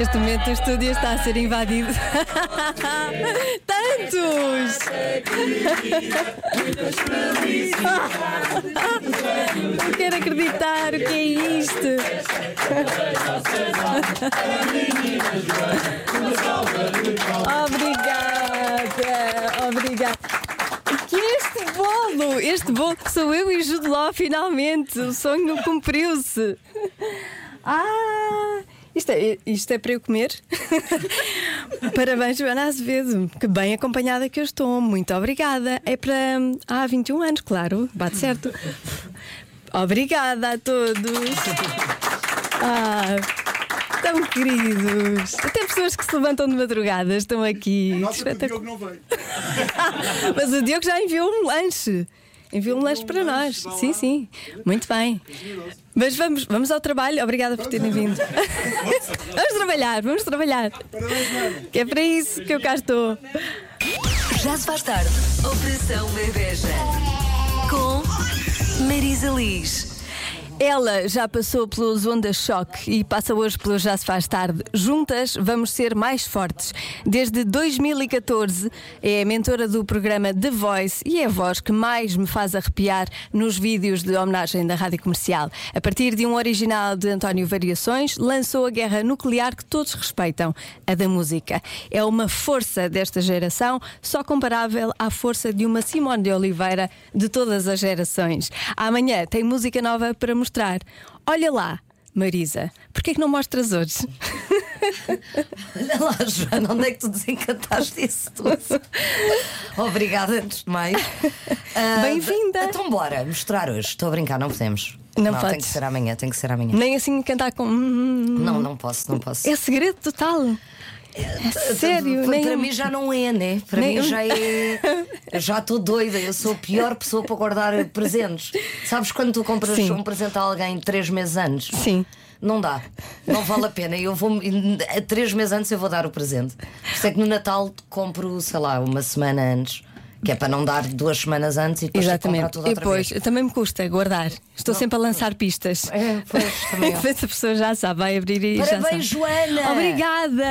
Neste momento o estúdio está a ser invadido. Tantos! Não quero acreditar o que é isto. Obrigada, obrigada. Que este bolo, este bolo sou eu e Jude finalmente, o sonho cumpriu-se. Ah, isto é, isto é para eu comer? Parabéns, Joana Azevedo, que bem acompanhada que eu estou, muito obrigada. É para há 21 anos, claro, bate certo. Obrigada a todos. Ah, tão queridos. Até pessoas que se levantam de madrugada estão aqui. Nossa, o. Diogo não veio. Mas o Diogo já enviou um lanche. Enviou um lanche para nós. Sim, sim. Muito bem. Mas vamos, vamos ao trabalho. Obrigada por terem vindo. vamos trabalhar, vamos trabalhar. Que é para isso que eu cá estou. Já se faz tarde. Operação Bebeja. Com Marisa Liz. Ela já passou pelos Ondas Choque e passa hoje pelo Já Se Faz Tarde. Juntas vamos ser mais fortes. Desde 2014 é mentora do programa The Voice e é a voz que mais me faz arrepiar nos vídeos de homenagem da rádio comercial. A partir de um original de António Variações, lançou a guerra nuclear que todos respeitam, a da música. É uma força desta geração, só comparável à força de uma Simone de Oliveira de todas as gerações. Amanhã tem música nova para mostrar. Olha lá, Marisa, porquê é que não mostras hoje? Olha lá, Joana, onde é que tu desencantaste isso tudo? Obrigada, antes de mais. Ah, Bem-vinda. Então, bora, mostrar hoje. Estou a brincar, não podemos. Não tem podes. que ser amanhã, tem que ser amanhã. Nem assim cantar com. Não, não posso, não posso. É segredo total. É sério, Para, nem para mim já não é, né? Para Nem mim já é. Eu já estou doida, eu sou a pior pessoa para guardar presentes. Sabes quando tu compras Sim. um presente a alguém três meses antes? Sim. Não dá, não vale a pena. Eu vou a três meses antes eu vou dar o presente. Por isso é que no Natal compro, sei lá, uma semana antes, que é para não dar duas semanas antes e depois que comprar Exatamente. tudo E outra depois, vez. também me custa guardar. Estou sempre a lançar pistas. É, pois, também a pessoa já sabe, vai abrir e já Parabéns, sabe. Joana! Obrigada!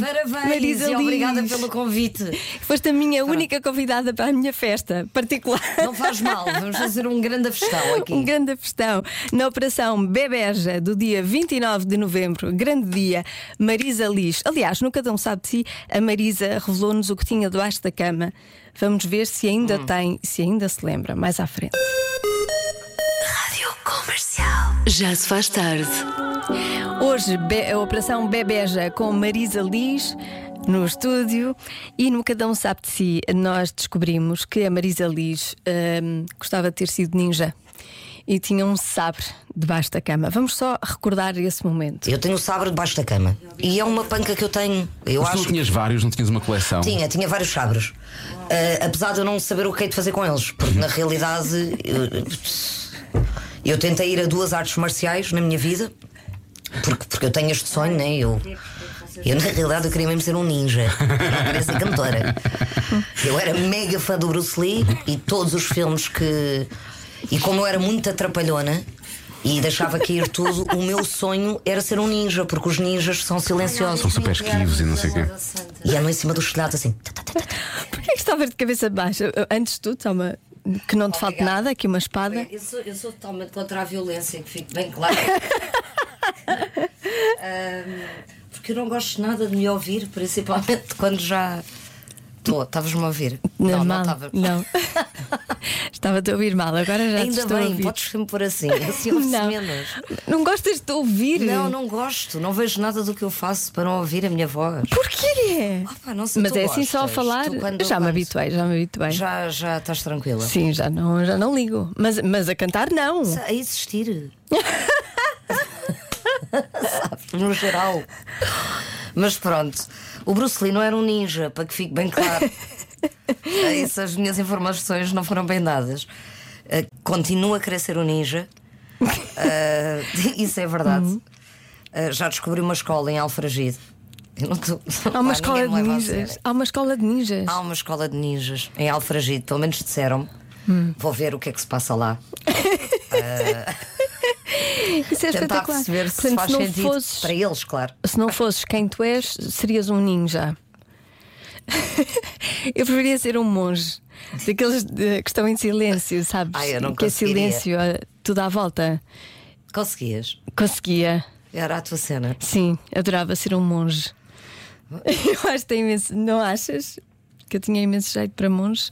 Parabéns Marisa e Liz. obrigada pelo convite. Foste a minha única convidada para a minha festa particular. Não faz mal, vamos fazer um grande festão aqui. Um grande festão na Operação Bebeja do dia 29 de novembro, grande dia, Marisa Liz. Aliás, no Cada Um Sabe de Si, a Marisa revelou-nos o que tinha debaixo da cama. Vamos ver se ainda Hum. tem, se ainda se lembra, mais à frente. Rádio Comercial. Já se faz tarde. Hoje, a Operação Bebeja com Marisa Liz no estúdio e no Cada Um Sabe de Si, nós descobrimos que a Marisa Liz hum, gostava de ter sido ninja e tinha um sabre debaixo da cama. Vamos só recordar esse momento. Eu tenho o sabre debaixo da cama e é uma panca que eu tenho. Eu Mas tu acho não tinhas vários, não tinhas uma coleção? Tinha, tinha vários sabres. Ah, apesar de eu não saber o que é de fazer com eles, porque na realidade eu, eu tentei ir a duas artes marciais na minha vida, porque, porque eu tenho este sonho, né? Eu, eu na realidade eu queria mesmo ser um ninja, eu queria ser cantora. Eu era mega fã do Bruce Lee e todos os filmes que. E como eu era muito atrapalhona. E deixava cair tudo. O meu sonho era ser um ninja, porque os ninjas são silenciosos. São super esquivos e não sei o quê. E andam em cima dos telhados assim. Porquê é que estavas de cabeça baixa? Antes de tudo, toma que não te falte nada, aqui uma espada. Eu sou, eu sou totalmente contra a violência, que fique bem claro. Ahm, porque eu não gosto nada de me ouvir, principalmente quando já. Estou, estavas-me a ouvir? não, não mal. estava. Não. Estava-te a ouvir mal, agora já Ainda bem, podes sempre pôr assim, assim ouve-se Não. menos. Não gostas de ouvir? Não, não gosto, não vejo nada do que eu faço para não ouvir a minha voz. Porquê? Pá, não sei, Mas é assim só a gostas? falar. Tu quando- já me quando- habituei, já me habituei. Já, já estás tranquila? Sim, já não, já não ligo. Mas, mas a cantar, não. A existir. Sabes, no geral. Mas pronto, o Bruce Lee não era um ninja, para que fique bem claro. Essas minhas informações não foram bem dadas. Uh, continuo a querer ser um ninja. Uh, isso é verdade. Uh, já descobri uma escola em Alfragide. Eu não tô- Há uma escola de ninjas. Há uma escola de ninjas. Há uma escola de ninjas em Alfragide, pelo menos disseram. Hum. Vou ver o que é que se passa lá. Isso é Tentar espetacular. perceber se Portanto, faz se não sentido fosses- para eles, claro. Se não fosses quem tu és, serias um ninja. eu preferia ser um monge. Daqueles de- que estão em silêncio, sabes? Ai, eu não que é silêncio, tudo à volta. Conseguias. Conseguia. Era a tua cena. Sim, adorava ser um monge. Eu acho que tem imenso. Não achas? Que eu tinha imenso jeito para monge?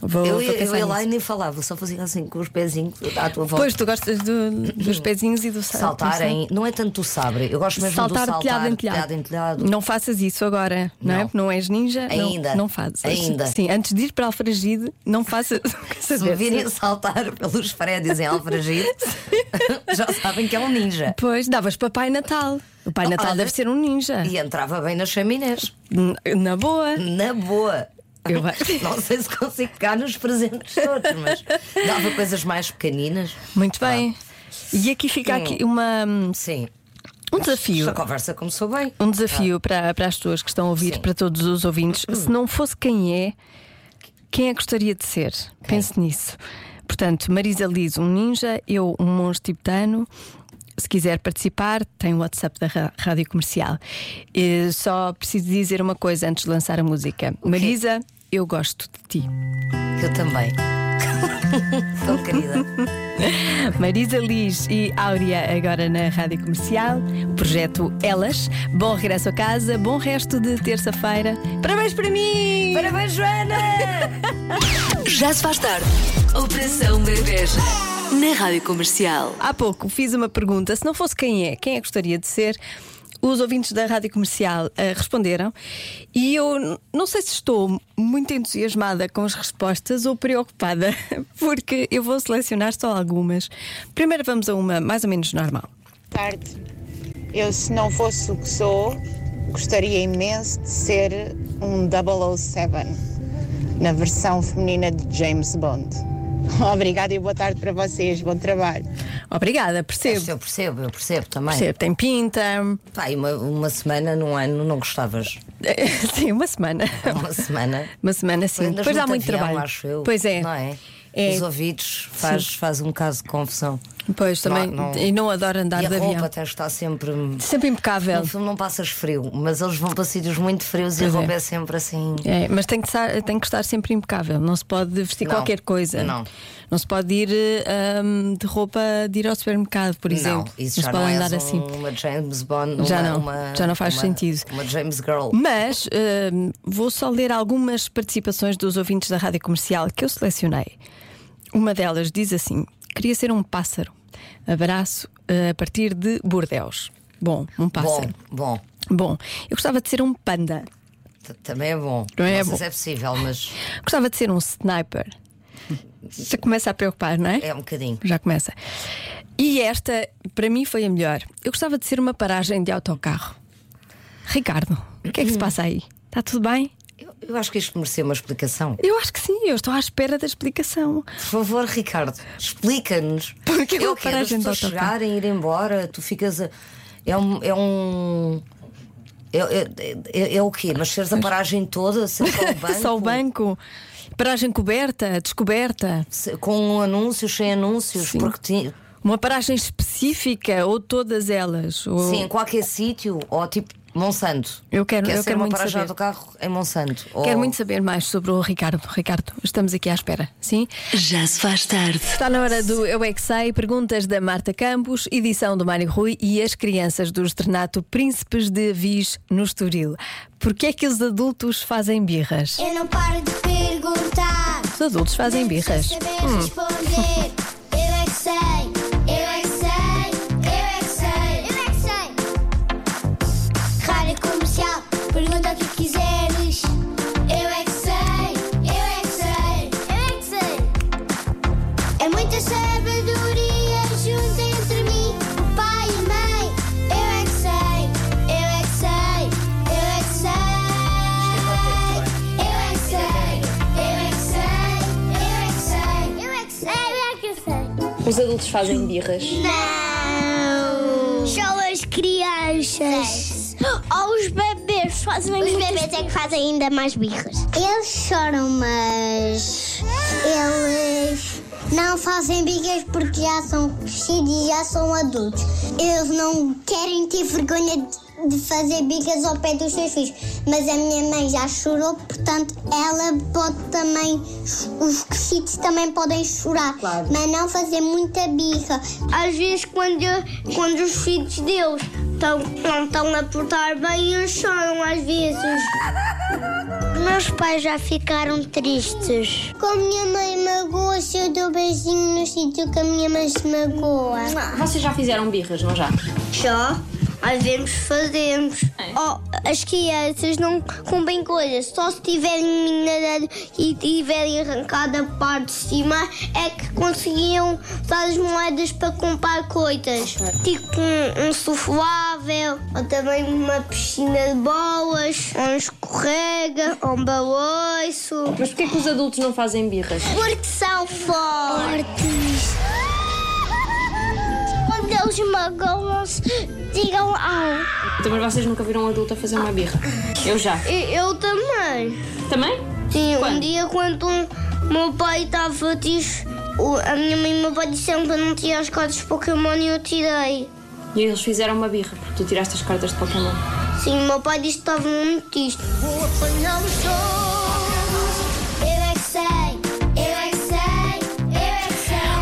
Vou, Eu vou ia, eu ia lá e nem falava, só fazia assim com os pezinhos à tua volta. Pois, tu gostas do- dos pezinhos e do sal- Saltar em. Não é tanto do sabre, eu gosto mesmo Saltar, do saltar telhado em telhado. em telhado. Não faças isso agora, não, é? Não. Porque não és ninja. não- Ainda. Não, fazes. Ainda. Sim, antes de ir para Alfragide, não faças. Se me virem saltar pelos prédios em Alfragide, já sabem que é um ninja. Pois, davas para Pai Natal. O Pai Natal olha. deve ser um ninja. E entrava bem nas chaminés. Na boa. Na boa. Eu Não sei se consigo pegar nos presentes todos, mas dava coisas mais pequeninas. Muito bem. E aqui fica aqui uma, Sim. um desafio. A conversa começou bem. Um desafio para, para as pessoas que estão a ouvir, Sim. para todos os ouvintes. Se não fosse quem é, quem é que gostaria de ser? Pense nisso. Portanto, Marisa Liz, um ninja, eu, um monge tibetano. Se quiser participar, tem o WhatsApp da Rádio Comercial. Eh, só preciso dizer uma coisa antes de lançar a música. Marisa, eu gosto de ti. Eu também. Tão querida. Marisa Liz e Áurea agora na Rádio Comercial. O projeto Elas. Bom regresso a casa, bom resto de terça-feira. Parabéns para mim! Parabéns, Joana! Já se faz tarde. Operação Bebeja. Na Rádio Comercial. Há pouco fiz uma pergunta: se não fosse quem é, quem é que gostaria de ser? Os ouvintes da Rádio Comercial eh, responderam e eu não sei se estou muito entusiasmada com as respostas ou preocupada, porque eu vou selecionar só algumas. Primeiro vamos a uma mais ou menos normal. tarde. Eu, se não fosse o que sou, gostaria imenso de ser um 007 na versão feminina de James Bond. Obrigada e boa tarde para vocês. Bom trabalho. Obrigada, percebo. Eu percebo, eu percebo também. Percebo, tem pinta. E uma, uma semana num ano não gostavas. Sim, uma semana. Uma semana. Uma semana sim. Depois dá muito muito avião, trabalho. acho eu. Pois é. Não é? É. Os ouvidos faz, faz um caso de confusão. Pois também. Não- não- E não adoro andar e de a roupa avião. até está sempre. Sempre impecável. No filme não passas frio, mas eles vão para sítios muito frios e a Pois é. roupa é sempre assim. É, mas tem que, estar, tem que estar sempre impecável. Não se pode vestir Não. qualquer coisa. Não. Não se pode ir hum, de roupa de ir ao supermercado, por exemplo. Não, isso se já pode não andar assim. uma James Bond. Já uma- não, uma- já não faz uma- sentido. Uma James Girl. Mas hum, vou só ler algumas participações dos ouvintes da rádio comercial que eu selecionei. Uma delas diz assim: queria ser um pássaro. Abraço eh, a partir de Bordeus. Bom, um Bom, pássaro. bom. Bom, eu gostava de ser um panda. T- Também é bom. Não é bom. se é possível, mas Gostava de ser um sniper. Já começa a preocupar, não é? é um bocadinho. Já começa. E esta, para mim, foi a melhor. Eu gostava de ser uma paragem de autocarro. Ricardo, o que é que se passa aí? Está tudo bem? Eu, eu acho que isto merecia uma explicação. Eu acho que sim, eu estou à espera da explicação. Por favor, Ricardo, explica-nos. Porque uma o quê? Das paragem de pessoas chegarem, ir embora, tu ficas a. É um. É um. É, é, é- é o quê? Mas seres a paragem toda, ser só o banco, Só o banco. Paragem coberta, descoberta. se- com anúncios, sem anúncios, Sim. porque ti- Uma paragem específica ou todas elas. Ou... sim, em qualquer sítio, ou tipo Monsanto. Eu quero- Quer eu ser quero uma muito paragem saber. do carro em Monsanto. ou- Quero muito saber mais sobre o Ricardo. Ricardo, estamos aqui à espera. Sim? Já se faz tarde. Está na hora do Eu é que Sei, perguntas da Marta Campos, edição do Mário Rui e as crianças do Estrenato Príncipes de Avis no Estoril. Porquê é que os adultos fazem birras? Eu não paro de perguntar. Os adultos fazem birras. Saber responder. Os adultos fazem birras. Não! Só as crianças. Ou os bebês fazem Os bebês é que fazem ainda mais birras. Eles choram, mas eles não fazem bigas porque já são crescidos e já são adultos. Eles não querem ter vergonha de de fazer bigas ao pé dos seus filhos, mas a minha mãe já chorou, portanto ela pode também, os crescidos também podem chorar, mas não fazer muita birra. Às vezes quando, quando os filhos deles estão, não estão a portar bem, eles choram às vezes. Meus pais já ficaram tristes. Com a minha mãe magoa se eu dou beijinho no sítio que a minha mãe se magoa. Vocês já fizeram birras, não já? Já? Às vezes fazemos. É? Oh, as crianças não comem coisas, só se tiverem minerado e tiverem arrancado a parte de cima é que conseguiam usar as moedas para comprar coisas. Tipo um, um ou também uma piscina de bolas, ou um escorrega, ou um balanço. Mas porquê que os adultos não fazem birras? Porque são fortes. Eles magoam-se, digam. Então, mas vocês nunca viram um adulto a fazer uma birra? Eu já. Eu, eu também. Também? Sim, um Quando? dia quando o meu pai estava diz, o- a minha mãe e o meu pai disseram para não tirar as cartas de Pokémon e eu tirei. E eles fizeram uma birra, porque tu tiraste as cartas de Pokémon. Sim, o meu pai disse que estava muito triste. Eu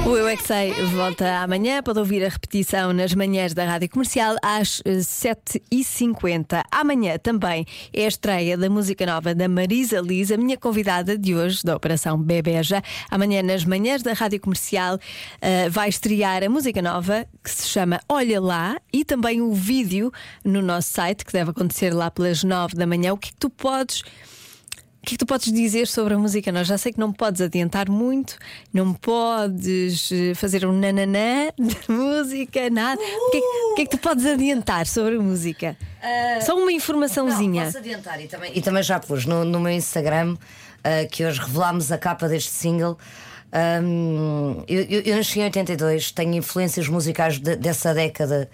O Eu é que Sei volta amanhã. Pode ouvir a repetição nas manhãs da Rádio Comercial às eh, 7h50. Amanhã também é a estreia da música nova da Marisa Liz, a minha convidada de hoje, da Operação Bebeja. Amanhã, nas manhãs da Rádio Comercial, eh, vai estrear a música nova que se chama Olha Lá e também o vídeo no nosso site, que deve acontecer lá pelas 9 da manhã. O que é que tu podes. O que é que tu podes dizer sobre a música? Nós já sei que não podes adiantar muito, não podes eh, fazer um nananã de música, nada. O que, é, que- o que é que tu podes adiantar sobre a música? Só uma informaçãozinha. Não, posso adiantar e também, e também já pus no, no meu Instagram ah, que hoje revelámos a capa deste single. Ahm, eu, eu- eu nasci em 82, tenho influências musicais de- dessa década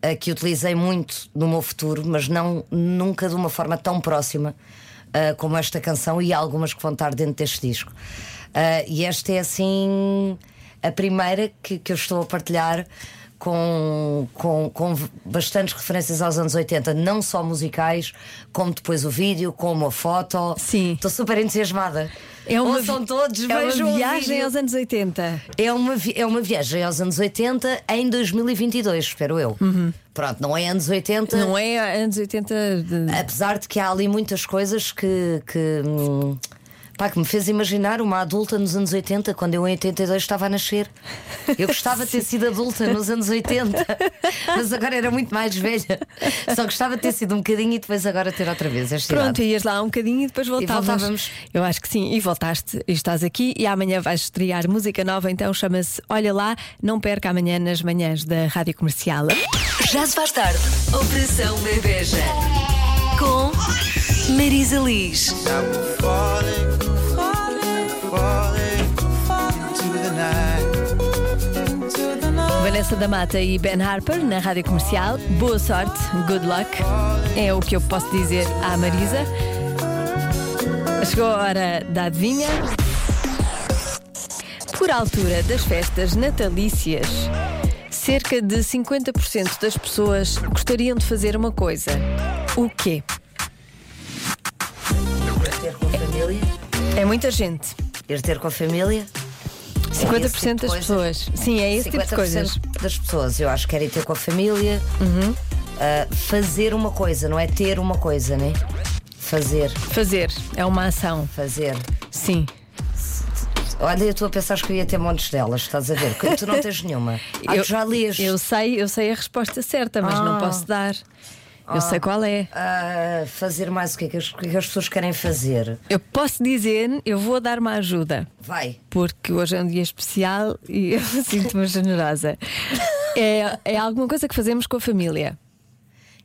ah, que utilizei muito no meu futuro, mas não nunca de uma forma tão próxima ah, como esta canção e algumas que vão estar dentro deste disco. Ah, e esta é assim a primeira que, que eu estou a partilhar com, com, com bastantes referências aos anos 80, não só musicais, como depois o vídeo, como a foto. Sim. Estou super entusiasmada. É uma, Ouçam todos, é vejam uma o viagem aos anos 80. É uma, é uma viagem aos anos 80 em 2022, espero eu. Pronto, não é anos 80. Não é anos 80. de- Apesar de que há ali muitas coisas que. que hum, Pá, que me fez imaginar uma adulta nos anos 80, quando eu em 82 estava a nascer. Eu gostava de ter sido adulta nos anos 80, mas agora era muito mais velha. Só gostava de ter sido um bocadinho e depois agora ter outra vez esta Pronto, idade. ias lá um bocadinho e depois voltavas. voltávamos. Eu acho que sim, e voltaste, e estás aqui e amanhã vais estrear música nova, então chama-se Olha Lá, não perca amanhã nas manhãs da Rádio Comercial. Já se faz tarde. Operação Bebeja. Com Marisa Liz. Vanessa da Mata e Ben Harper na Rádio Comercial. Boa sorte, good luck. É o que eu posso dizer à Marisa. Chegou a hora da adivinha. Por altura das festas natalícias, cerca de 50% das pessoas gostariam de fazer uma coisa. O quê? É muita gente. Ir ter com a família. 50% esse tipo das pessoas. Sim, é esse tipo de 50% coisas. das pessoas, eu acho que querem ter com a família. Ah, fazer uma coisa, não é ter uma coisa, né? Fazer, Fazer é uma ação. fazer. Sim. Olha, eu estou a pensar que eu ia ter montes delas, estás a ver? Que tu não tens nenhuma. Ah, eu, tu já lês. Eu sei, eu sei a resposta certa, mas não Ah. posso dar. Eu sei qual é. Ah, fazer mais o que, é que as, o que é que as pessoas querem fazer? Eu posso dizer, eu vou dar uma ajuda. Vai. Porque hoje é um dia especial e eu sinto-me generosa. É, é alguma coisa que fazemos com a família.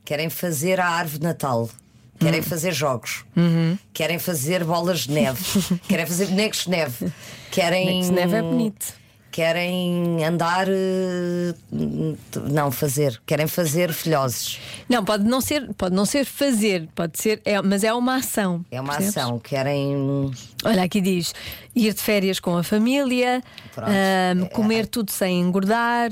Querem fazer a árvore de Natal. Querem Hum. fazer jogos. Uhum. Querem fazer bolas de neve. querem fazer bonecos de neve. Querem. Bonecos de neve é bonito. Querem andar. eh, Não, fazer. Querem fazer filhoses. Não, pode não ser, pode não ser fazer, pode ser, é, mas é uma ação. É uma percebes? ação. Querem. Olha, aqui diz ir de férias com a família, Pronto. ahm, É. comer tudo sem engordar.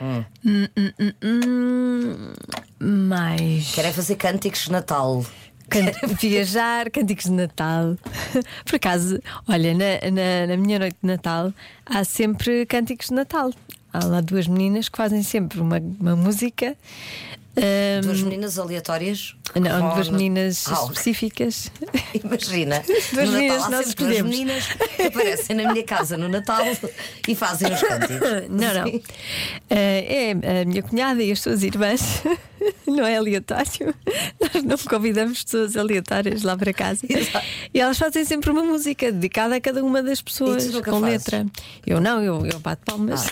Hum, hum, hum, hum. Mais. Querem fazer cânticos de Natal. Can- viajar, cânticos de Natal. Por acaso, olha, na, na, na minha noite de Natal há sempre cânticos de Natal. Há lá duas meninas que fazem sempre uma, uma música. ahm, Duas meninas aleatórias. não, duas meninas Ah, específicas. Imagina, Duas no meninas Natal nós duas meninas que aparecem na minha casa no Natal e fazem os cânticos. Não, não. Eh, é a minha cunhada e as suas irmãs. Não é aleatório. Nós não convidamos pessoas aleatórias lá para casa. Exato. E elas fazem sempre uma música dedicada a cada uma das pessoas com fazes? letra. Eu não, eu, eu bato palmas.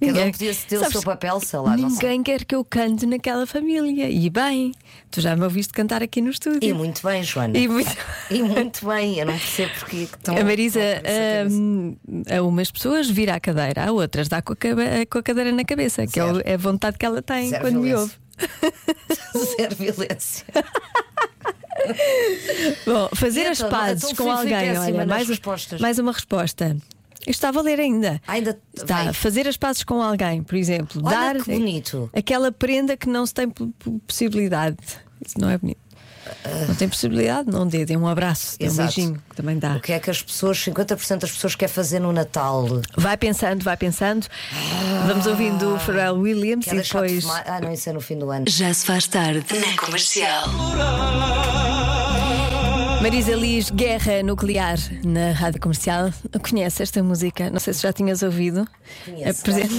Cada um podia ter o Sabes, seu papel, sei lá, não sei. Ninguém quer que eu cante naquela família. E bem, tu já me ouviste cantar aqui no estúdio. E muito bem, Joana. E muito- E muito bem, eu não percebo porque é que estão. A Marisa, cabeça. hum, a umas pessoas vira a cadeira, a outras dá com a, com a cadeira na cabeça, que é, o- Zero. é a vontade que ela tem Zero quando me ouve. Zero violência. Bom, fazer E as então, pazes então com alguém, péssima olha, mais, respostas. mais uma resposta. Isto está a valer ainda. Ainda Está, vai. fazer as pazes com alguém, por exemplo, Olha dar que bonito. aquela prenda que não se tem possibilidade. Isso não é bonito. Não tem possibilidade, não dê, dê um abraço, dê um beijinho, que também dá. O que é que as pessoas, 50% das pessoas quer fazer no Natal? Vai pensando, vai pensando. Vamos ouvindo o Pharrell Williams Quer e de depois. fumar? Ah, não, isso é no fim do ano. Já se faz tarde na comercial. Marisa Liz, Guerra Nuclear na rádio comercial. Conhece esta música? Não sei se já tinhas ouvido. Conheço, Apresento.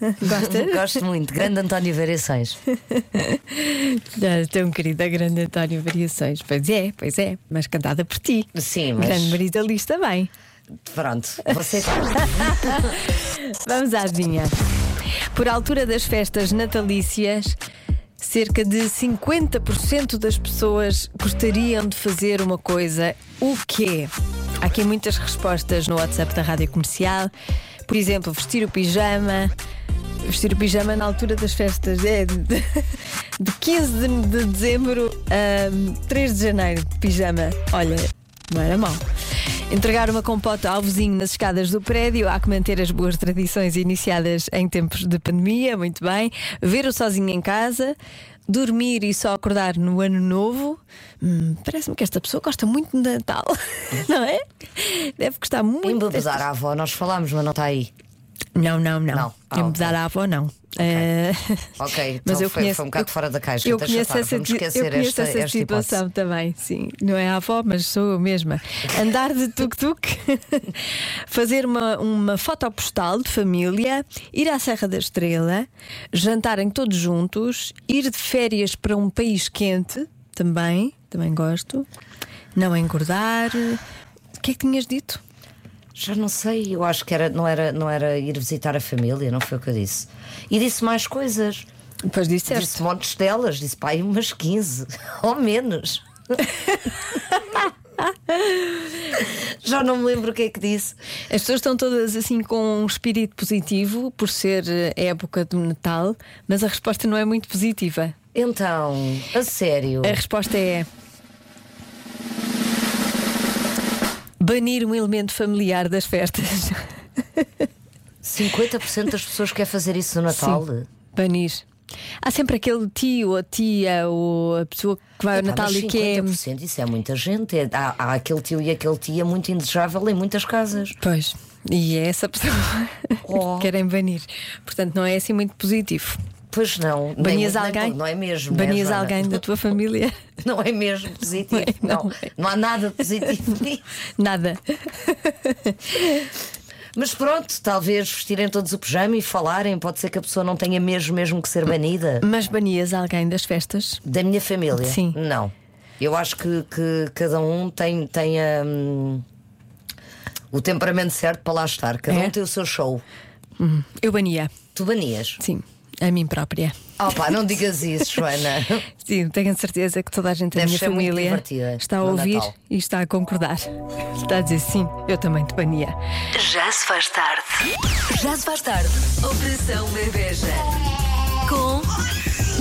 Gosta? Gosto muito. Grande António Variações. Ah, Tão querida, grande António Variações. Pois é, pois é, mas cantada por ti. Sim, mas- Grande Marisa Liz também. Pronto, você Vamos à adivinha. Por altura das festas natalícias, cerca de 50% das pessoas gostariam de fazer uma coisa. O quê? Há aqui muitas respostas no WhatsApp da Rádio Comercial. Por exemplo, vestir o pijama. Vestir o pijama na altura das festas é de, de 15 de, de dezembro a 3 de janeiro. Pijama, olha, não era mau. Entregar uma compota ao vizinho nas escadas do prédio, há que manter as boas tradições iniciadas em tempos de pandemia, muito bem. Ver o sozinho em casa, dormir e só acordar no ano novo. Hum, Parece-me que esta pessoa gosta muito de Natal, não é? Deve gostar muito. embebedar destas- a avó, nós falámos, mas não está aí. Não, não, não. Não. Ah, Embebedar ok. a avó, não. Ok, mas então eu foi- conheço, foi um bocado eu- fora da caixa, Eu deixa conheço essa, eu conheço esta- essa esta situação também, sim. Não é a avó, mas sou eu mesma. Andar de tuk-tuk, fazer uma, uma foto postal de família, ir à Serra da Estrela, jantarem todos juntos, ir de férias para um país quente, também, também gosto. Não engordar. O que é que tinhas dito? Já não sei, eu acho que era, não, era, não era ir visitar a família, não foi o que eu disse. E disse mais coisas. Depois disseste. Disse montes delas, disse pai, umas 15, ou menos. Já não me lembro o que é que disse. As pessoas estão todas assim com um espírito positivo por ser eh, época do Natal, mas a resposta não é muito positiva. Então, a sério. A resposta é. Banir um elemento familiar das festas. 50% das pessoas quer fazer isso no Natal. Sim, banir. Há sempre aquele tio ou tia ou a pessoa que vai ao Natal mas e que é. 50% isso é muita gente. É- há, há aquele tio e aquele tia muito indesejável em muitas casas. Pois, e é essa pessoa Oh. que querem banir. Portanto, não é assim muito positivo. Pois não. nem Banias nem alguém? pouco, Não é mesmo. né, Banias alguém da tua família? Não é mesmo positivo. Não é, Não, não não, é. há nada positivo nisso. Nada. Mas pronto, talvez vestirem todos o pijama e falarem. Pode ser que a pessoa não tenha mesmo, mesmo que ser banida. Mas banias alguém das festas? Da minha família? Sim. Não. Eu acho que, que cada um tem, tem hum, o temperamento certo para lá estar. Cada É? um tem o seu show. Eu bania. Tu banias. Sim. A mim própria. Oh pá, não digas isso, Joana. Sim, tenho a certeza que toda a gente da minha família está a ouvir Natal. e está a concordar. Está a dizer sim, eu também te bania. Já se faz tarde. Já se faz tarde. Operação Bebeja. Com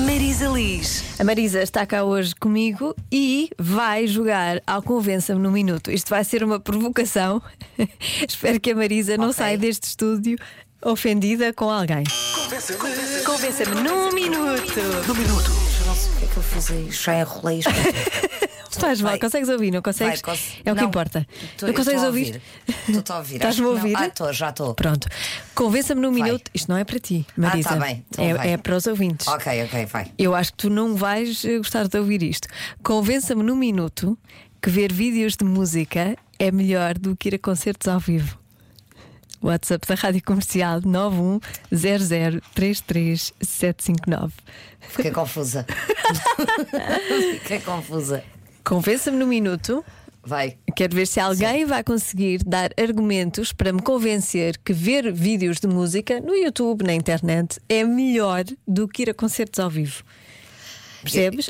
Marisa Liz. A Marisa está cá hoje comigo e vai jogar ao Convença-me no Minuto. Isto vai ser uma provocação. Espero que a Marisa não Ok. saia deste estúdio ofendida com alguém. Convença-me num minuto. Eu não sei o que é que eu fiz aí. Já enrolei isto. Faz mal, Vai. consegues ouvir, não consegues? Vai, cons- É o que não. importa. Tô- não eu consegues tô a ouvir? ouvir. Tô a ouvir. Estás-me a Acho que não. ouvir? Ah, estou, já estou. Pronto. Convença-me num Vai. minuto. Isto não é para ti, Marisa. tá bem. Então é, é para os ouvintes. Ok, ok, vai. Eu acho que tu não vais eh, gostar de ouvir isto. Convença-me num minuto que ver vídeos de música é melhor do que ir a concertos ao vivo. WhatsApp da Rádio Comercial 910033759. Fiquei confusa. Fiquei confusa. Convença-me num minuto. Vai. Quero ver se alguém vai conseguir dar argumentos para me convencer que ver vídeos de música no YouTube, na internet, é melhor do que ir a concertos ao vivo. Percebes?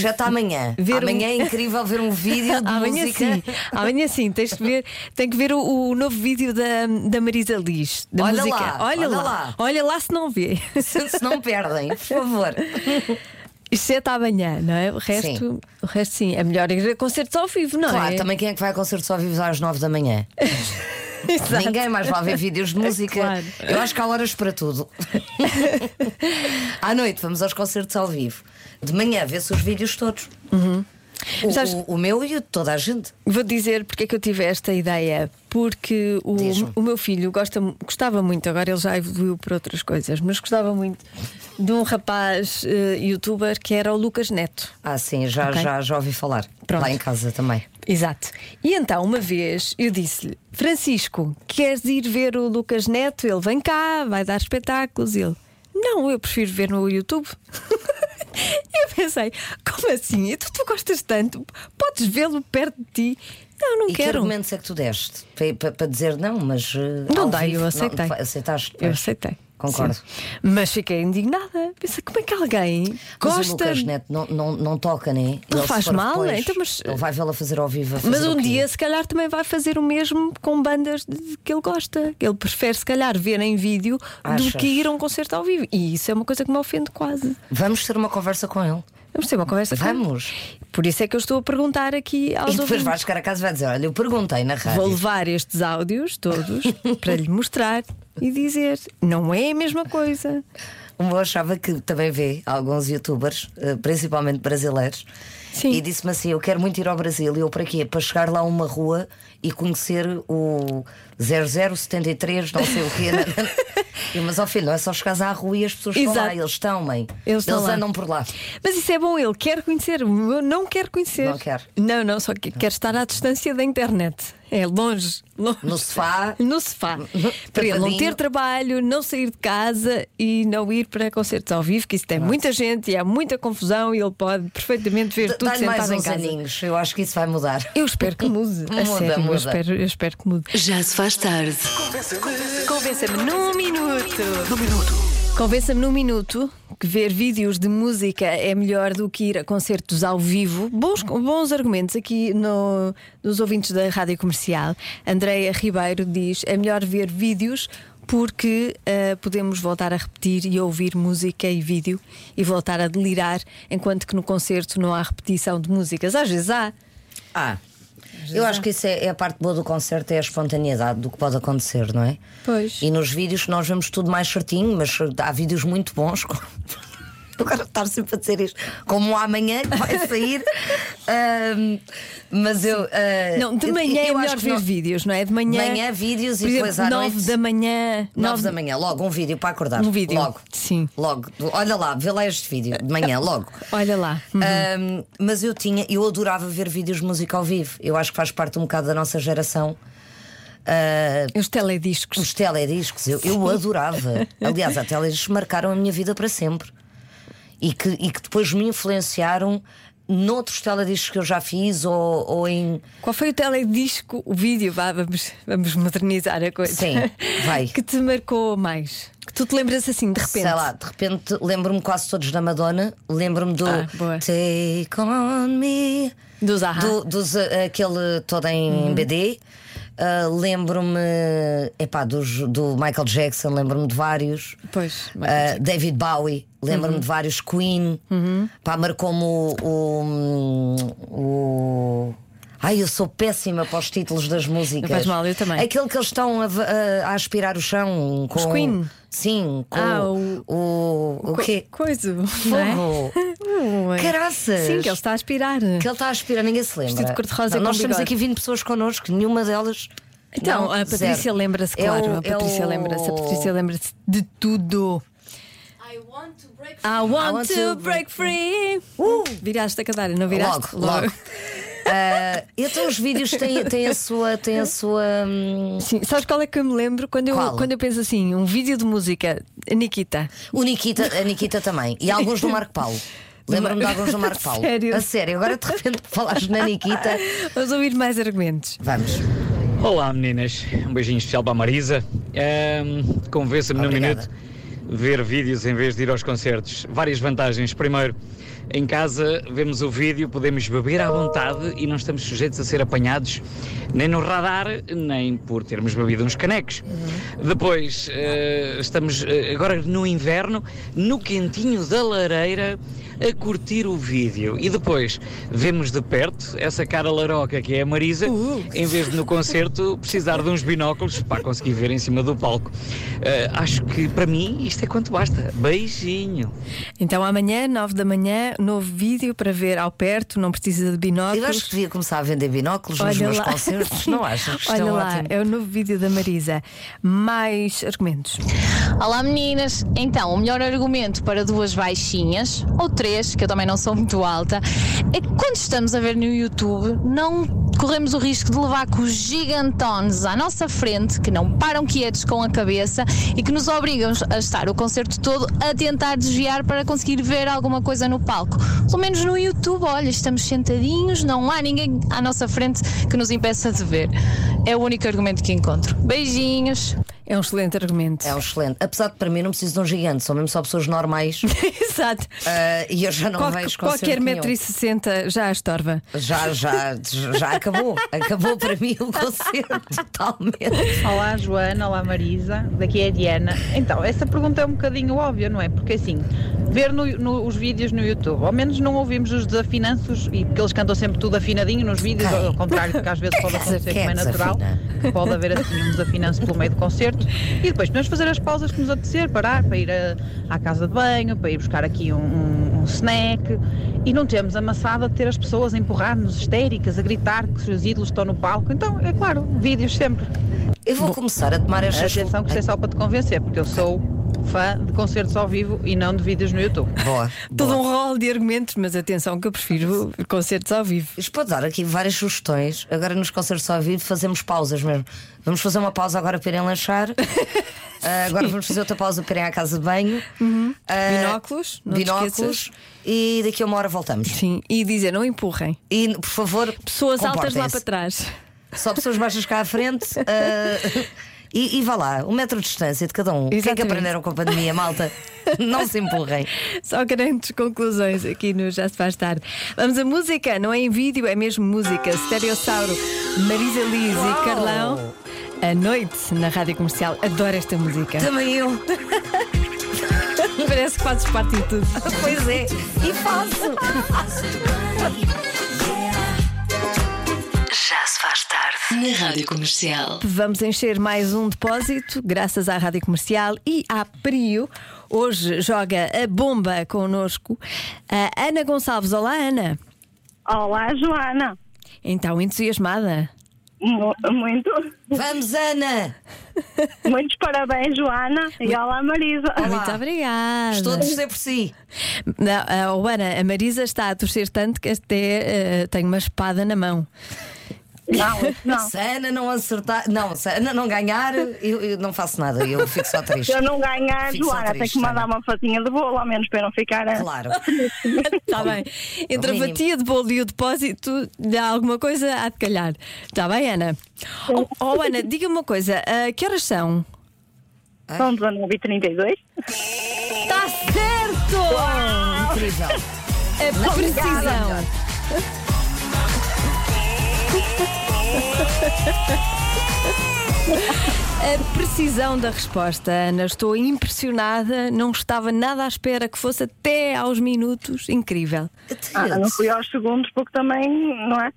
Já está amanhã. Ver um- amanhã é incrível ver um vídeo de Amanhã música. sim, amanhã sim, tens que ver, tem que ver o, o novo vídeo da, da Marisa Liz. Da Olha música. lá, olha, olha lá, lá. olha lá se não vê. Se se não perdem, por favor. Exceto amanhã, não é? O resto, Sim. o resto sim, é melhor ir a concertos ao vivo, não Claro, é? também quem é que vai a concertos ao vivo às 9 da manhã? Ninguém mais vai ver vídeos de música. Claro. Eu acho que há horas para tudo. à noite vamos aos concertos ao vivo. De manhã vê-se os vídeos todos. O, Uhum. Sabes- o- o meu e o de toda a gente. Vou dizer porque é que eu tive esta ideia. Porque o, Diz-me. o meu filho gosta, gostava muito, agora ele já evoluiu por outras coisas, mas gostava muito de um rapaz eh, youtuber que era o Lucas Neto. Ah, sim, já, Ok. já, já ouvi falar. Pronto. Lá em casa também. Exato. E então, uma vez, eu disse-lhe: Francisco, queres ir ver o Lucas Neto? Ele vem cá, vai dar espetáculos. Ele: Não, eu prefiro ver no YouTube. eu pensei: Como assim? E tu, tu gostas tanto? Podes vê-lo perto de ti? Não, não e que quero. argumentos é que tu deste? Para, para- para dizer não, mas. eh, Não dei, vivo- eu aceitei. Não, aceitaste? Eu pois. aceitei. Concordo. Sim. Mas fiquei indignada. Pensei, como é que alguém Mas o gosta. Lucas Neto não, não, não toca, né? Não Ele, faz mal, depois, então, mas- Ele vai vê-la fazer ao vivo. a Mas fazer um o dia, se calhar, também vai fazer o mesmo com bandas de- que ele gosta. Ele prefere, se calhar, ver em vídeo Achas? do que ir a um concerto ao vivo. E isso é uma coisa que me ofende quase. Vamos ter uma conversa com ele. Vamos ter uma conversa com. Vamos. Por isso é que eu estou a perguntar aqui aos E depois ouvintes. vais chegar a casa e vai dizer: Olha, eu perguntei na rádio. Vou levar estes áudios todos para lhe mostrar e dizer: não é a mesma coisa. O meu achava que também vê alguns youtubers, eh, principalmente brasileiros, Sim. e disse-me assim: Eu quero muito ir ao Brasil. E eu para quê? Para chegar lá a uma rua e conhecer o 0073, não sei o quê. Mas ao filho, não é só chegares à rua e as pessoas estão Exato. lá, eles estão, mãe. Eles estão lá. andam por lá. Mas isso é bom, ele quer conhecer, eu não quero conhecer. Não quer. Não, não, só que quer estar à distância da internet. É longe, longe. No sofá. No sofá. para ele não ter trabalho, não sair de casa e não ir para concertos ao vivo, que isso tem muita gente e há muita confusão e ele pode perfeitamente ver tudo Dá-lhe mais sentado em uns casa. aninhos. Eu acho que isso vai mudar. Eu espero que mude. Muda, sério, muda. Eu, espero, eu espero que mude. Já se faz tarde. Convença-me num minuto. Num minuto. Convença-me num minuto que ver vídeos de música é melhor do que ir a concertos ao vivo. Bons, bons argumentos aqui no, nos ouvintes da rádio comercial. Andreia Ribeiro diz: é melhor ver vídeos porque ah, podemos voltar a repetir e ouvir música e vídeo e voltar a delirar, enquanto que no concerto não há repetição de músicas. Às vezes há. Ah, eu acho que isso é, é a parte boa do concerto, é a espontaneidade do que pode acontecer, não é? Pois. E nos vídeos nós vemos tudo mais certinho, mas há vídeos muito bons. Eu quero estar sempre a dizer isto, como amanhã que vai sair. Mas eu. ah, Não, de eu- manhã é eu melhor acho que ver não- vídeos, não é? De manhã. Manhã, vídeos e depois exemplo, à nove noite- da manhã. 9 da manhã, logo um vídeo para acordar. Um vídeo, Logo. sim. Logo. Olha lá, vê lá este vídeo de manhã, logo. Olha lá. Uhum. Mas eu tinha, eu adorava ver vídeos de música ao vivo. Eu acho que faz parte um bocado da nossa geração. Ah, Os telediscos. os telediscos, eu, eu adorava. Aliás, os telediscos marcaram a minha vida para sempre. E que, e que depois me influenciaram noutros telediscos que eu já fiz ou, ou em. Qual foi o teledisco, o vídeo? Vá, vamos, vamos modernizar a coisa. Sim, vai. que te marcou mais? que Tu te lembras assim, de repente? Sei lá, de repente lembro-me quase todos da Madonna, lembro-me do Ah. Take on Me, Dos Ahá. do, dos, eh, aquele todo em Uhum. BD. Ah, lembro-me epá, dos, do Michael Jackson, lembro-me de vários. Pois, Ah, David Bowie, lembro-me Uhum. de vários Queen. Pá, marcou-me o, o, o- Ai, eu sou péssima para os títulos das músicas. Não faz mal, eu também. Aquele que eles estão a, a- a aspirar o chão com. Os Queen? Sim, com Ah, o. O, o quê? Coisa, não é? Fogo. Ui. Caraças. Sim, que ele está a aspirar. Que ele está a aspirar, ninguém se lembra. Vestido de cor-de-rosa nós temos aqui 20 pessoas connosco, nenhuma delas. Então, Não, a Patrícia lembra-se, É claro. o- a é Patrícia o- lembra-se. A Patrícia lembra-se de tudo. I want to break free. Uh, viraste a cadeira, não viraste? Logo, logo. Ah, então os vídeos têm, têm a sua. Têm a sua hum, Sim, sabes qual é que eu me lembro? Quando eu, Qual? quando eu penso assim, um vídeo de música, a Nikita. o Nikita, a Nikita também. E alguns do Marco Paulo. Lembro-me de alguns do Marco Paulo. Sério? A sério, agora de repente falaste na Nikita. Vamos ouvir mais argumentos. Vamos. Olá meninas, um beijinho especial para a Marisa. Ahm, Convença-me num minuto ver vídeos em vez de ir aos concertos. Várias vantagens. Primeiro, em casa vemos o vídeo, podemos beber à vontade e não estamos sujeitos a ser apanhados nem no radar, nem por termos bebido uns canecos. Depois, eh, estamos eh, agora no inverno, no quentinho da lareira, a curtir o vídeo. E depois vemos de perto essa cara laroca que é a Marisa, em vez de no concerto precisar de uns binóculos para conseguir ver em cima do palco. Eh, acho que para mim isto é quanto basta. Beijinho. Então amanhã, 9 da manhã, novo vídeo para ver ao perto, não precisa de binóculos. Eu acho que devia começar a vender binóculos nos Olha meus lá. concertos. Não achas? Isto Olha é lá, ótimo. é o novo vídeo da Marisa. Mais argumentos. Olá meninas, então o melhor argumento para duas baixinhas, ou três, que eu também não sou muito alta, é que quando estamos a ver no YouTube não corremos o risco de levar com os gigantones à nossa frente, que não param quietos com a cabeça e que nos obrigam a estar o concerto todo a tentar desviar para conseguir ver alguma coisa no palco. Pelo menos no YouTube, olha, estamos sentadinhos, não há ninguém à nossa frente que nos impeça de ver. É o único argumento que encontro. Beijinhos! É um excelente argumento. É um excelente. Apesar de para mim não preciso de um gigante, são mesmo só pessoas normais. Exato. Ah, e eu já não Qual- vejo qualquer metro e sessenta já a estorva. Já, já, já acabou. Acabou para mim o concerto totalmente. Olá Joana, olá Marisa, daqui é a Diana. Então, essa pergunta é um bocadinho óbvia, não é? Porque assim, ver no- no- os vídeos no YouTube, ao menos não ouvimos os desafinanços, e porque eles cantam sempre tudo afinadinho nos vídeos, Quem? ao contrário do que às vezes pode acontecer, é como é que natural. Pode haver assim um desafinanço pelo meio do concerto. E depois podemos fazer as pausas que nos apetecer, parar para ir a- à casa de banho, para ir buscar aqui um, um- um snack. E não temos a maçada de ter as pessoas a empurrar-nos histéricas, a gritar que os seus ídolos estão no palco. Então, é claro, vídeos sempre. Eu vou começar a tomar estas. Atenção que isto é só para te convencer, porque eu sou fã de concertos ao vivo e não de vídeos no YouTube. Boa. Todo um rol de argumentos, mas atenção que eu prefiro concertos ao vivo. Isto pode dar aqui várias sugestões. Agora nos concertos ao vivo fazemos pausas mesmo. Vamos fazer uma pausa agora para irem lanchar. Ah, agora vamos fazer outra pausa para irem à casa de banho. Binóculos, não te esqueças. binóculos. E daqui a uma hora voltamos. Sim, e dizer, não empurrem. E por favor, Pessoas altas lá para trás. Só pessoas baixas cá à frente. ah, e, e vá lá, um metro de distância de cada um. O que é que Exatamente. aprenderam com a pandemia, malta? Não se empurrem. Só grandes conclusões aqui no Já Se Faz Tarde. Vamos a música, não é em vídeo, é mesmo música. Stereossauro, Marisa Liz e Carlão. A noite na rádio comercial. Adoro esta música. Também eu. Parece que fazes parte de tudo. Pois é. E faço. Faz tarde. Na Rádio Comercial. Vamos encher mais um depósito, graças à rádio comercial e à Prio. Hoje joga a bomba connosco a Ana Gonçalves. Olá, Ana. Olá, Joana. Então, entusiasmada? Mu- Muito, Vamos, Ana. muitos parabéns, Joana. E olá, Marisa. Muito obrigada. Estou a torcer por si. Não, a, oh, Ana, a Marisa está a torcer tanto que até eh, tem uma espada na mão. Não, não. Se a Ana não acertar, não, se a Ana não ganhar, eu, eu não faço nada, eu fico só triste. Se eu não ganhar, Fico Joana, tem triste, que mandar Ana. uma fatinha de bolo, ao menos para eu não ficar. a- Claro. Está bem. Entre a fatia de bolo e o depósito, dá alguma coisa há de calhar. Está bem, Ana? Oh, oh, Ana, diga-me uma coisa: ah, que horas são? São 19 e 32. Está Tá certo! Incrível. A precisão. A precisão da resposta, Ana. Estou impressionada. Não estava nada à espera que fosse até aos minutos. Incrível. Ah, não fui aos segundos porque também, não é?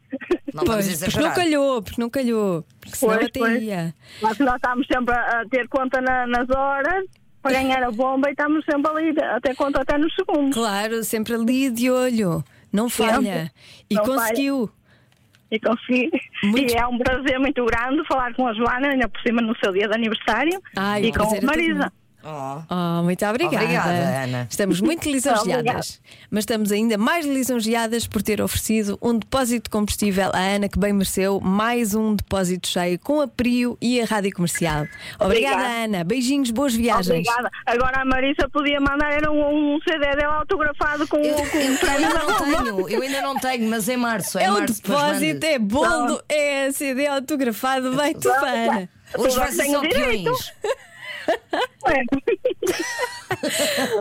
Não Pois, porque exagerar. não calhou, porque não calhou. Porque senão Pois, até pois. ia. Nós, nós estamos sempre a, ter conta na- nas horas para ganhar a bomba e estamos sempre ali a ter conta até nos segundos. Claro, sempre ali de olho. Não Sempre. falha. E Não conseguiu. E consegui. Muito- E é um prazer muito grande falar com a Joana, ainda por cima no seu dia de aniversário. Ai, e com a é Marisa. Meu. Oh, muito obrigada. Obrigada, Ana. Estamos muito lisonjeadas. Mas estamos ainda mais lisonjeadas por ter oferecido um depósito de combustível à Ana, que bem mereceu mais um depósito cheio com a Prio e a Rádio Comercial. Obrigada, Obrigada. Ana. Beijinhos, boas viagens. Obrigada. Agora a Marisa podia mandar era um, um CD dela autografado com, Eu, o- com eu- prémio da tenho, eu ainda não tenho, mas é março. É, É um março, depósito, é bolo, é CD autografado. Vai tu, Ana. Hoje vai Todos ser É.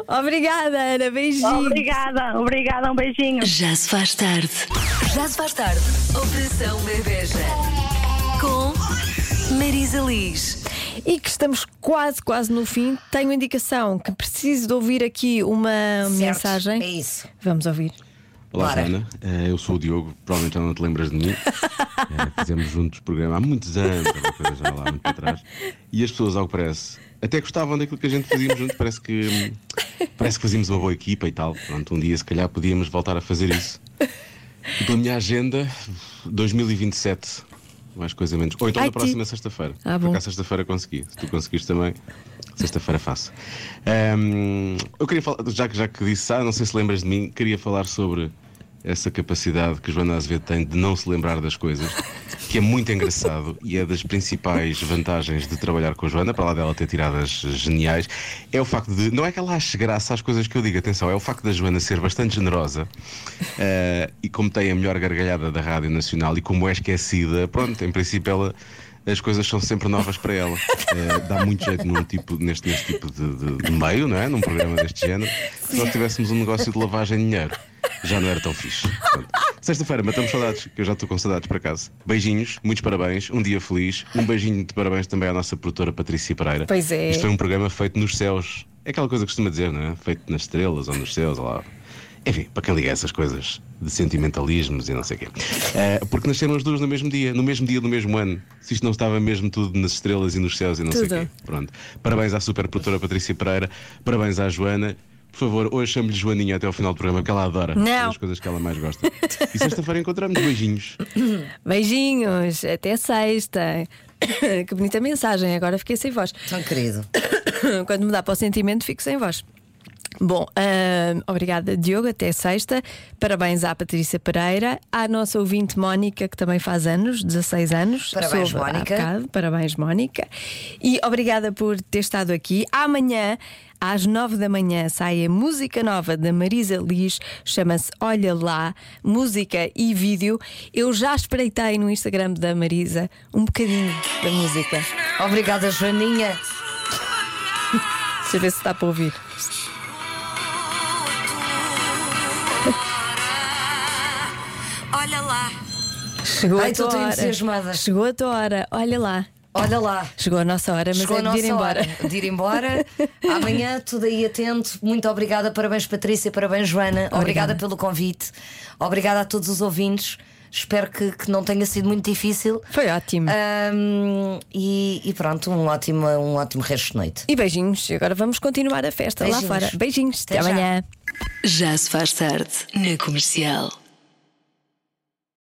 Obrigada, Ana. Beijinhos. Obrigada, obrigada, um beijinho. Já se faz tarde. Já se faz tarde. Operação Bebeja. Com Marisa Liz. E que estamos quase, quase no fim. Tenho indicação que preciso de ouvir aqui uma Certo, mensagem. É isso. Vamos ouvir. Olá, Bora. Joana. Eh, eu sou o Diogo, provavelmente já não te lembras de mim. Eh, fizemos juntos programa há muitos anos, coisa já lá muito para trás. E as pessoas, ao que parece, até gostavam daquilo que a gente fazíamos junto. Parece que, parece que fazíamos uma boa equipa e tal. Pronto, um dia, se calhar, podíamos voltar a fazer isso. E pela minha agenda, 2027. Mais coisa menos. Ou então Ai, na próxima sexta-feira. Ah, bom. sexta-feira consegui. Se tu conseguires também, sexta-feira faço. Ahm, eu queria falar, já que, já que disse, ah, não sei se lembras de mim, queria falar sobre essa capacidade que Joana Azevedo tem de não se lembrar das coisas, que é muito engraçado e é das principais vantagens de trabalhar com a Joana, para lá dela ter tiradas geniais, é o facto de, não é que ela ache graça às coisas que eu digo, atenção, é o facto da Joana ser bastante generosa eh, e como tem a melhor gargalhada da Rádio Nacional e como é esquecida, pronto, em princípio ela as coisas são sempre novas para ela. Eh, dá muito jeito num tipo, neste, neste tipo de, de- de meio, não é? Num programa deste género. Se nós tivéssemos um negócio de lavagem de dinheiro, já não era tão fixe. Portanto, Sexta-feira, matamos saudades, que eu já estou com saudades para casa. Beijinhos, muitos parabéns, um dia feliz. Um beijinho de parabéns também à nossa produtora Patrícia Pereira. Pois é. Isto foi um programa feito nos céus. É aquela coisa que costuma dizer, não é? Feito nas estrelas ou nos céus, ou lá. Enfim, para quem liga essas coisas de sentimentalismos e não sei o quê. Eh, porque nasceram as duas no mesmo dia, no mesmo dia do mesmo ano. Se isto não estava mesmo tudo nas estrelas e nos céus e não sei o Tudo. quê. Pronto. Parabéns à super produtora Patrícia Pereira, parabéns à Joana. Por favor, hoje chame-lhe Joaninha até ao final do programa, que ela adora. Não. É das coisas que ela mais gosta. E sexta-feira encontramos beijinhos. Beijinhos. Até sexta. que bonita mensagem. Agora fiquei sem voz. Tão querido. Quando me dá para o sentimento, fico sem voz. Bom, ah, obrigada Diogo, até sexta. Parabéns à Patrícia Pereira, à nossa ouvinte Mónica, que também faz anos, 16 anos. Parabéns, Mónica. Parabéns, Mónica. E obrigada por ter estado aqui. Amanhã, às 9 da manhã, sai a música nova da Marisa Liz, chama-se Olha Lá, música e vídeo. Eu já espreitei no Instagram da Marisa um bocadinho da música. Obrigada, Joaninha. Deixa eu ver se está para ouvir. Olha lá. Chegou Ai, a tua hora. Chegou a tua hora, olha lá. Olha lá. Chegou a nossa hora, mas Chegou é a de ir nossa embora. hora de ir embora. Amanhã, tudo aí atento. Muito obrigada. Parabéns, Patrícia. Parabéns, Joana. Obrigada, pelo convite. Obrigada a todos os ouvintes. Espero que, que não tenha sido muito difícil. Foi ótimo. Ahm, e, e pronto, um ótimo, um ótimo resto de noite. E beijinhos. Agora vamos continuar a festa Beijinhos. lá fora. Beijinhos. Até, Até já. amanhã. Já se faz tarde na comercial.